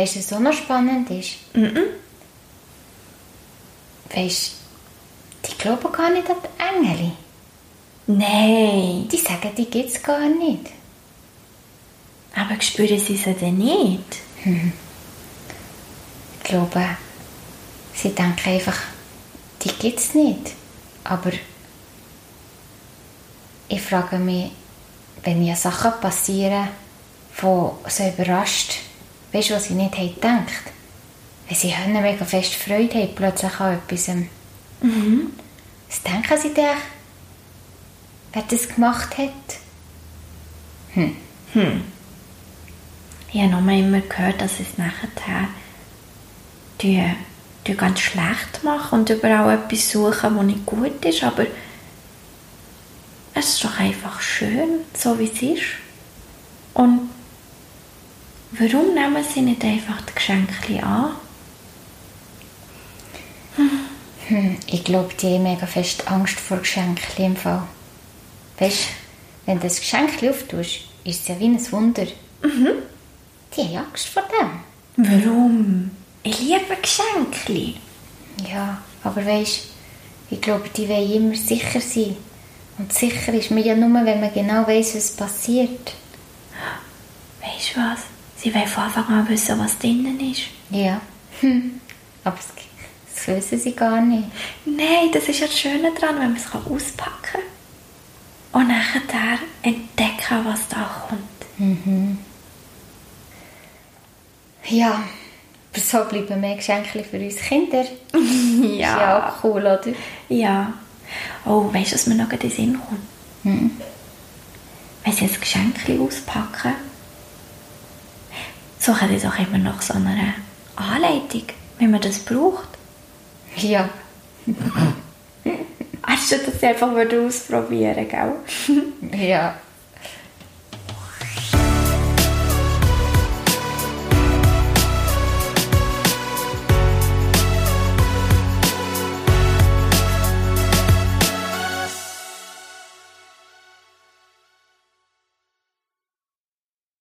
Weißt du, was auch noch spannend ist? Mhm. Weißt du, die glauben gar nicht an die Engel. Nein. Die sagen, die gibt es gar nicht. Aber spüren sie sie denn nicht? Ich glaube, sie denken einfach, die gibt es nicht. Aber ich frage mich, wenn mir Sachen passieren, die so überrascht, weißt du, was sie nicht haben gedacht? Wenn sie Hände mega fest Freude haben, plötzlich an etwas. Was denken sie denn, wer das gemacht hat? Ich habe noch immer gehört, dass es nachher die, die ganz schlecht machen und überall etwas suchen, was nicht gut ist, aber es ist doch einfach schön, so wie es ist. Und warum nehmen sie nicht einfach die Geschenke an? Hm, ich glaube, die haben mega fest Angst vor Geschenken im Fall. Weißt du, wenn du das Geschenk auftust, ist es ja wie ein Wunder. Die haben Angst vor dem. Warum? Ich liebe Geschenke. Ja, aber weißt ich glaube, die wollen immer sicher sein. Und sicher ist man ja nur, wenn man genau weiß, was passiert. Weißt du was? Sie wollen von Anfang an wissen, was drinnen ist. Ja. Hm. Aber das, wissen sie gar nicht. Nein, das ist ja das Schöne daran, wenn man es auspacken kann. Und nachher entdecken, was da kommt. Ja, aber so bleiben mehr Geschenke für uns Kinder. Ist ja auch cool, oder? Ja. Oh, weißt du, was mir noch in den Sinn kommt? Wenn sie ein Geschenk auspacken, suchen die doch immer noch so eine Anleitung, wie man das braucht. Ja. Hast du das einfach mal ausprobieren, gell? Ja.